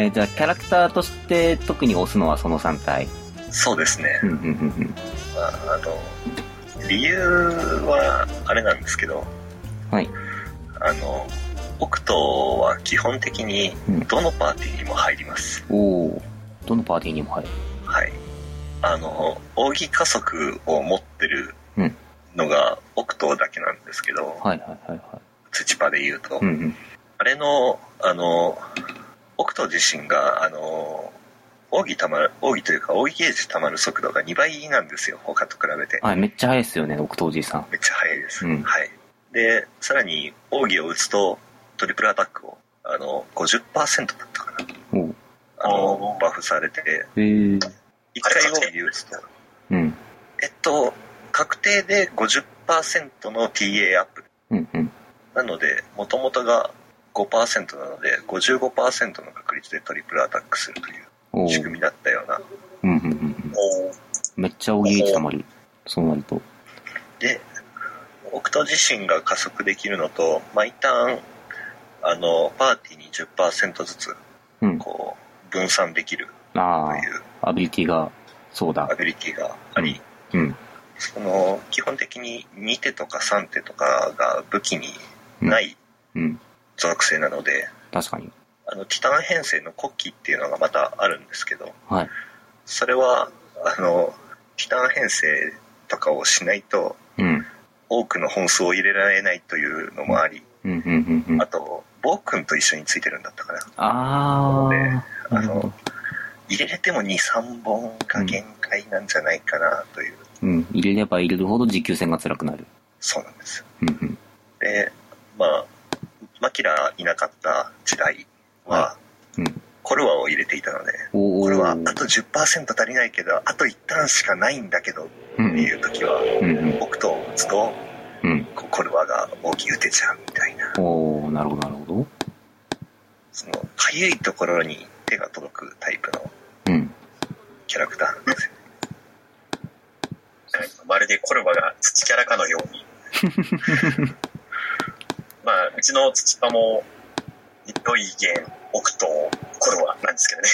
えーじゃあキャラクターとして特に押すのはその3体。そうですねう。んうんうんまあ、あの、理由はあれなんですけど、うん。はい。あの、オクトは基本的にうんどのパーティーにも入ります。おお。どのパーティーにも入る。はい。あの、扇加速を持ってるうんのがオクトだけなんですけど、はいはいはいはい。土パで言うと、うんうん。あれの、あの、オクト自身が、あの、扇たまる、扇というか、扇ゲージたまる速度が2倍なんですよ、他と比べて。はい、めっちゃ早いですよね、奥藤じいさん。めっちゃ速いです。うんはい。で、さらに、扇を打つと、トリプルアタックを、あの、50%だったかな。おうあの、バフされて、へえ。1回扇打つと、うん。えっと、確定で50%の TA アップ。うんうん。なので、もともとが5%なので、55%の確率でトリプルアタックするという仕組みだったような。うんうんうんうん。おめっちゃおぎりたまる。そうなると。で、オクト自身が加速できるのと、毎ターン、あの、パーティーに10%ずつ、うん。こう、分散できるあというあ、アビリティが、そうだア。ビリティがあり、うん。その、基本的に2手とか3手とかが武器にないうん。属性なので、確かに。あの、ティタン編成の国旗っていうのがまたあるんですけど、はい。それは、あの、ティタン編成とかをしないと、うん。多くの本数を入れられないというのもあり、うんうんうんうんあ。と、暴君と一緒についてるんだったかな。あー。あなるほどの。、入れれても2、3本が限界なんじゃないかなという、うん。入れれば入れるほど持久戦が辛くなる。そうなんですよ。うんうん。で、まあ、マキラいなかった時代は、うん。コルワを入れていたので。これはあと10%足りないけど、あと1ターンしかないんだけどってうんいう時は、うんうん。僕と打つと、コルワが大きい打てちゃうみたいな、おー、なるほどなるほど。その、かゆいところに手が届くタイプのうん。キャラクターなんですよ。まるでコルバが土キャラかのように。まあ、うちの土パも、ロイゲン、オクト、コルバなんですけどね。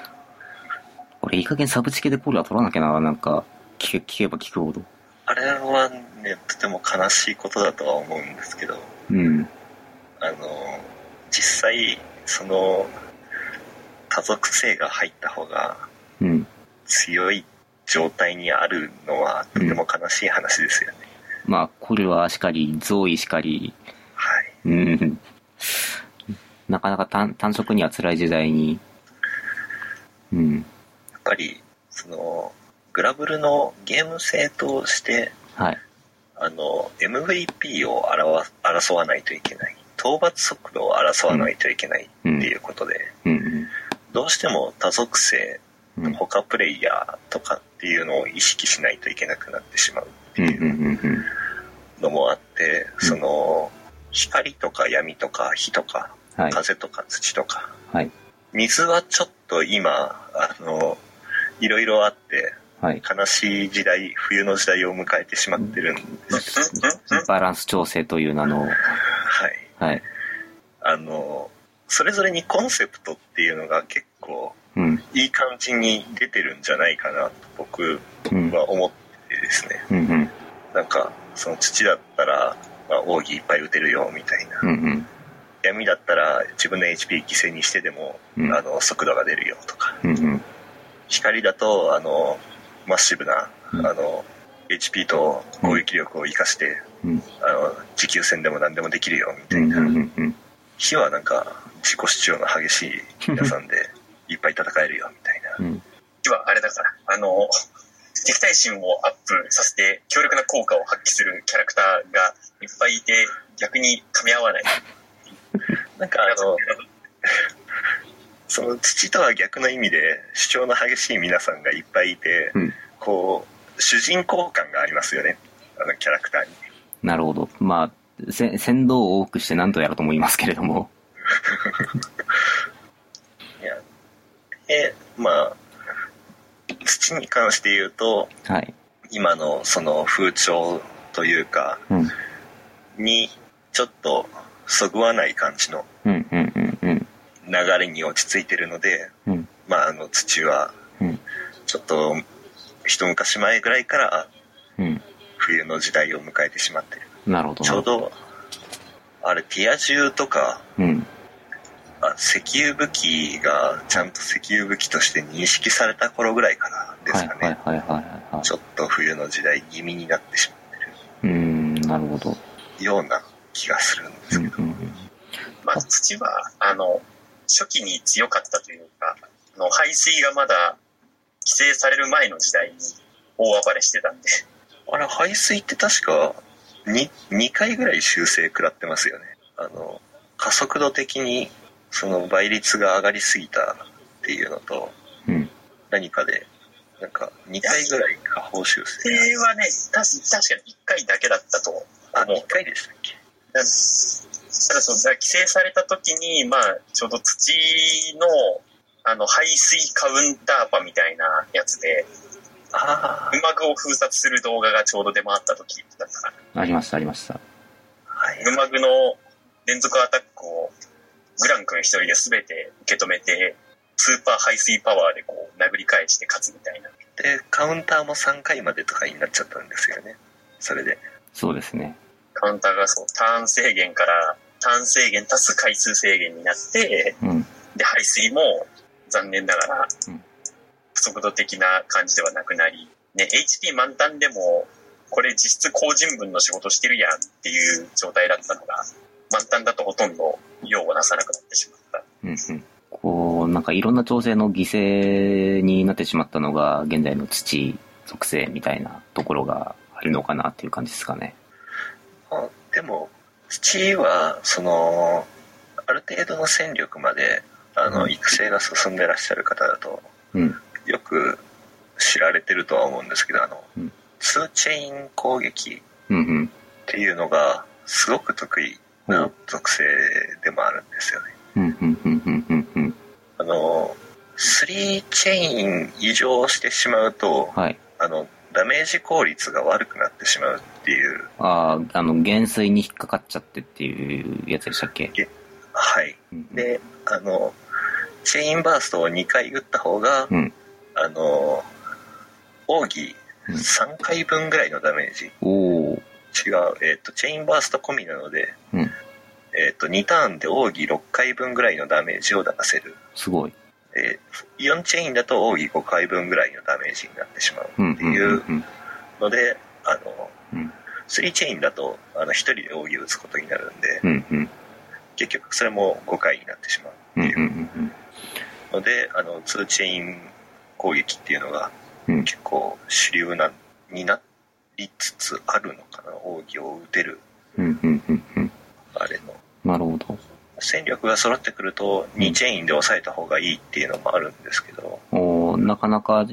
これいい加減サブチケでコールは取らなきゃな、なんか、聞け、聞けば聞くほど。あれはね、とても悲しいことだとは思うんですけど、うん。あの、実際、その、多属性が入った方がうん。強い状態にあるのはとても悲しい話ですよね。まあ、コルはしかり、ゾーイしかり、はい。うん。なかなか単単色には辛い時代に、うん。やっぱり、その、グラブルのゲーム性として、はい。あの、MVP を表争わないといけない。討伐速度を争わないといけないっていうことで、うん。どうしても多属性、うん。うん。他プレイヤーとかっていうのを意識しないといけなくなってしまうってうん。いううんうん。のもあって、うんその、光とか闇とか火とかはい。風とか土とか、はい。水はちょっと今、あの、いろいろあって、はい。悲しい時代、冬の時代を迎えてしまってるんですけど、バランス調整という名の、はい。はい。あの、それぞれにコンセプトっていうのが結構うん。いい感じに出てるんじゃないかなと僕うん。は思ってですね。うん。うん。なんか、その土だったら、まあ、奥義いっぱい打てるよみたいな。うん。うん。闇だったら自分の HP 犠牲にしてでも、うんあの、速度が出るよとか。うん。うん。光だと、あの、マッシブな、うんあの、HP と攻撃力を活かして、うん。あの、持久戦でも何でもできるよみたうん。いな。火はなんか、自己主張の激しい皆さんで、いっぱい戦えるよみたいな。うん。今、あれだから、あの、敵対心をアップさせて強力な効果を発揮するキャラクターがいっぱいいて、逆に噛み合わない。なんかあの、その土とは逆の意味で主張の激しい皆さんがいっぱいいて、うんこう、主人公感がありますよね。あのキャラクターに。なるほど。まあ、せ先導を多くして何とやらと思いますけれども。いやで、まあ、土に関して言うと、はい。今のその風潮というか、うん。にちょっとそぐわない感じのうん。うん。うん。うん。流れに落ち着いてるので、うん。まあ、あの土はうん。ちょっと一昔前ぐらいからうん。冬の時代を迎えてしまってるなるほど。ちょう。どあれティア銃とかうん。あ石油武器がちゃんと石油武器として認識された頃ぐらいからですはいかね。ちょっと冬の時代気味になってしまってうーん、なるほど。るような気がするんでうんすけど、うんうん。まあ、土は、あの、初期に強かったというか、あの排水がまだ規制される前の時代に大暴れしてたんで、あれ排水って確か 2, 2回ぐらい修正食らってますよね。あの加速度的にその倍率が上がりすぎたっていうのとうん。何かでなんか2回ぐらい下方修規正制はね、確確かに1回だけだったとあ思う。1回でしたっけ？ただそうだから規制された時に、まあ、ちょうど土のあの排水カウンターパみたいなやつで、あグマグを封殺する動画がちょうど出回った時だったから、ありました、ありました。あはいグマグの連続アタックをグラン君一人で全て受け止めて、スーパー排水パワーでこう殴り返して勝つみたいな。でカウンターも3回までとかになっちゃったんですよねそれでそうですね。カウンターがそう、ターン制限から、ターン制限足す回数制限になって、うん。で、排水も残念ながら速度的な感じではなくなり、ね、HP 満タンでも、これ実質高人分の仕事してるやんっていう状態だったのが、満タンだとほとんど用をなさなくなってしまった。うんうん。こう、なんかいろんな調整の犠牲になってしまったのが、現在の土属性みたいなところがあるのかなっていう感じですかね。あでも土はそのある程度の戦力まであのうん育成が進んでらっしゃる方だとうん。よく知られてるとは思うんですけどあの、うんツーチェイン攻撃っ。ていうのがすごく得意な属性でもあるんですよね。あの3チェイン異常してしまうとはい。あのダメージ効率が悪くなってしまうっていうああ、あの、減衰に引っかかっちゃってっていうやつでしたっけ？はいうんであのチェインバーストを2回打った方が、うん。あの奥義うん3回分ぐらいのダメージおー。違う、えっとチェインバースト込みなので、うん。えっと2ターンで奥義6回分ぐらいのダメージを出せるすごい。で4チェインだと奥義5回分ぐらいのダメージになってしまうっていううん。ので、あのうん。3チェインだとあの1人で奥義を打つことになるんでうん。うん。結局それも5回になってしまううん。っていううん。のであの2チェイン攻撃っていうのがうん。結構主流なになりつつあるのかな奥義を打てるうん。うん。うん。うん。あれのなるほど。戦力が揃ってくると2チェインで抑えた方がいいっていうのもあるんですけどおーなかなか、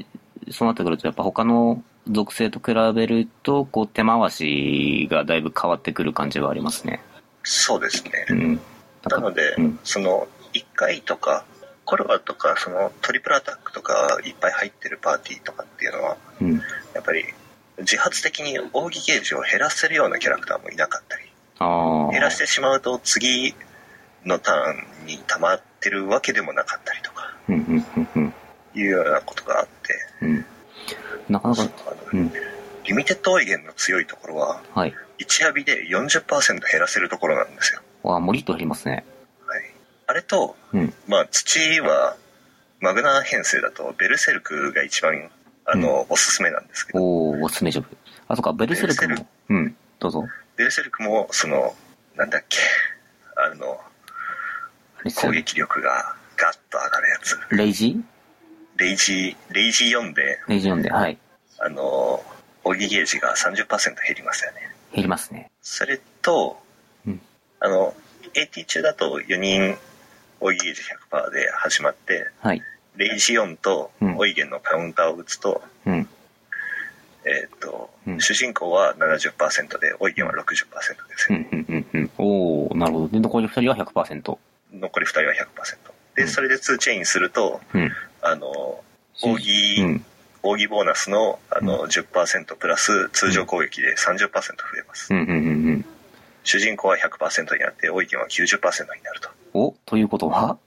そうなってくると、やっぱ他の属性と比べると、こう、手回しがだいぶ変わってくる感じはありますね。そうですねうん。なので、うん。その1回とかコルバとかそのトリプルアタックとかいっぱい入ってるパーティーとかっていうのはうん。やっぱり自発的に奥義ゲージを減らせるようなキャラクターもいなかったり。減らしてしまうと次のターンに溜まってるわけでもなかったりとかうん。うん。うん。うん。いうようなことがあってうん。なかなか、うん。リミテッドオイゲンの強いところははい。1ヤビで40%減らせるところなんですよ、わあ、もりっと減りますね。はい、あれと、うん。まあ、土はマグナー編成だとベルセルクが一番あの、おすすめなんですけどおー、おすすめジョブ。あ、そっか、ベルセルクも。うん。どうぞ。ベルセルクもそのなんだっけ攻撃力がガッと上がるやつレイジレイジーレイジー4でレイジ読んで、はい。あのオギゲージが30%減りますよね減りますね。それと、うんあの AT 中だと4人オイゲージ100%で始まってはい。レイジ4とうんオイゲンのカウンターを打つと,、うん。えーとうん主人公は70%でオイゲンは60%ですよ、うん、うん、うん、うん。おー、なるほど。で、残り二人は100%。残り2人は100%で、うんそれで2チェインするとうん。あの奥義、うん。奥義ボーナスのあの10%プラス通常攻撃で30%増えます、うん、うん、うん、うん。主人公は100%になってオイゲンは90%になるとおということは？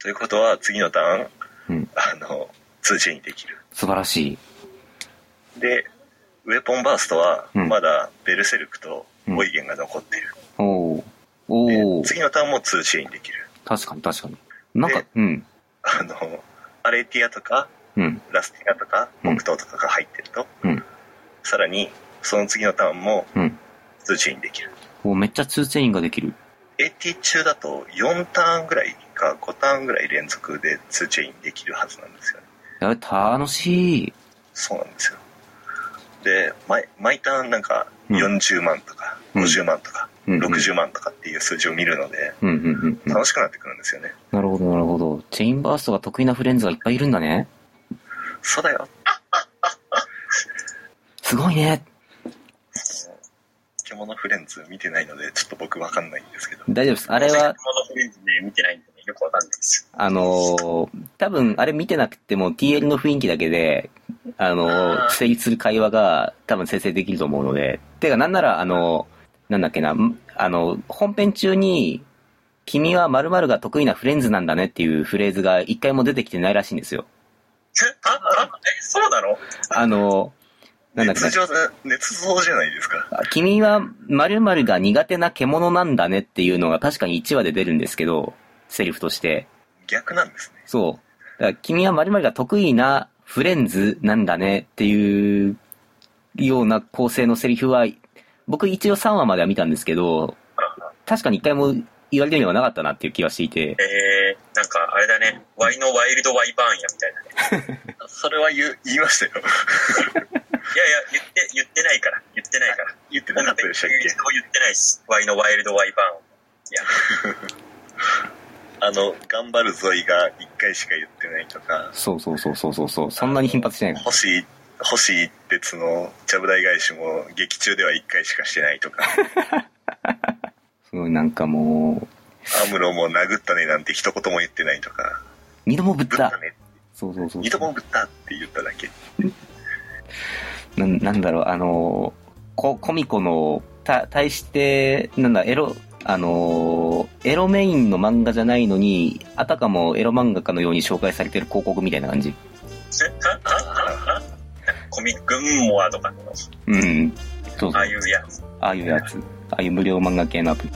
ということは次のターン、うんあの、2チェインできる。素晴らしい。で、ウェポンバーストは、うんまだベルセルクとオイゲンが残っている。おー。おでー。次のターンも2チェインできる。確かに確かに。なんかで、うん。あの、アレティアとか、うん。ラスティアとか、うんモクトーとかが入ってると、うん。さらに、その次のターンもうん。2チェインできる。おめっちゃ2チェインができる。AT 中だと4ターンぐらいか5ターンぐらい連続で2チェインできるはずなんですよね。や楽しい。そうなんですよ。で、毎毎ターンなんかうん40万とかうん50万とかうんうん60万とかっていう数字を見るので。楽しくなってくるんですよね。なるほどなるほど。チェインバーストが得意なフレンズがいっぱいいるんだね。そうだよ。すごいね。獣フレンズ見てないのでちょっと僕わかんないんですけど。大丈夫です。あれは、モノフレンズで見てないんでね、よくわかんないです。あのー多分あれ見てなくても TL の雰囲気だけで、あの成立する会話が多分生成できると思うので。てか、なんなら、あのーなんだっけな、んあの、本編中に、君は〇〇が得意なフレンズなんだねっていうフレーズが一回も出てきてないらしいんですよ。あ、あ、え、そうなの？あのーなんだっけな熱。造じゃないですか。君は〇〇が苦手な獣なんだねっていうのが確かに1話で出るんですけど、セリフとして。逆なんですね。そう。だから君は〇〇が得意なフレンズなんだねっていうような構成のセリフは、僕一応3話までは見たんですけど、確かに一回も言われてみればなかったなっていう気はしていて、えー、なんかあれだね、ワイのワイルドワイバーンやみたいなね。それは言う言いましたよ。いやいや、言って、言ってないから、言ってないから。言ってなかったでした言ってないし、ワイのワイルドワイバーン。いや、あの、頑張るゾイが1回しか言ってないとか、そうそうそうそうそうそう、そんなに頻発してないから。星、星一徹のちゃぶ台返しも劇中では1回しかしてないとか、すごいなんかもう、アムロも殴ったねなんて一言も言ってないとか、二度もぶったぶった。ね、そうそうそう二度もぶったって言っただけ。ななんだろう、あの、ココミコの、た、対して、なんだ、エロ、あの、エロメインの漫画じゃないのに、あたかもエロ漫画家のように紹介されてる広告みたいな感じ。コミックンモアとかの、うん。そうそう。ああいうやつ。ああいうやつ。ああいう無料漫画系のアプリ。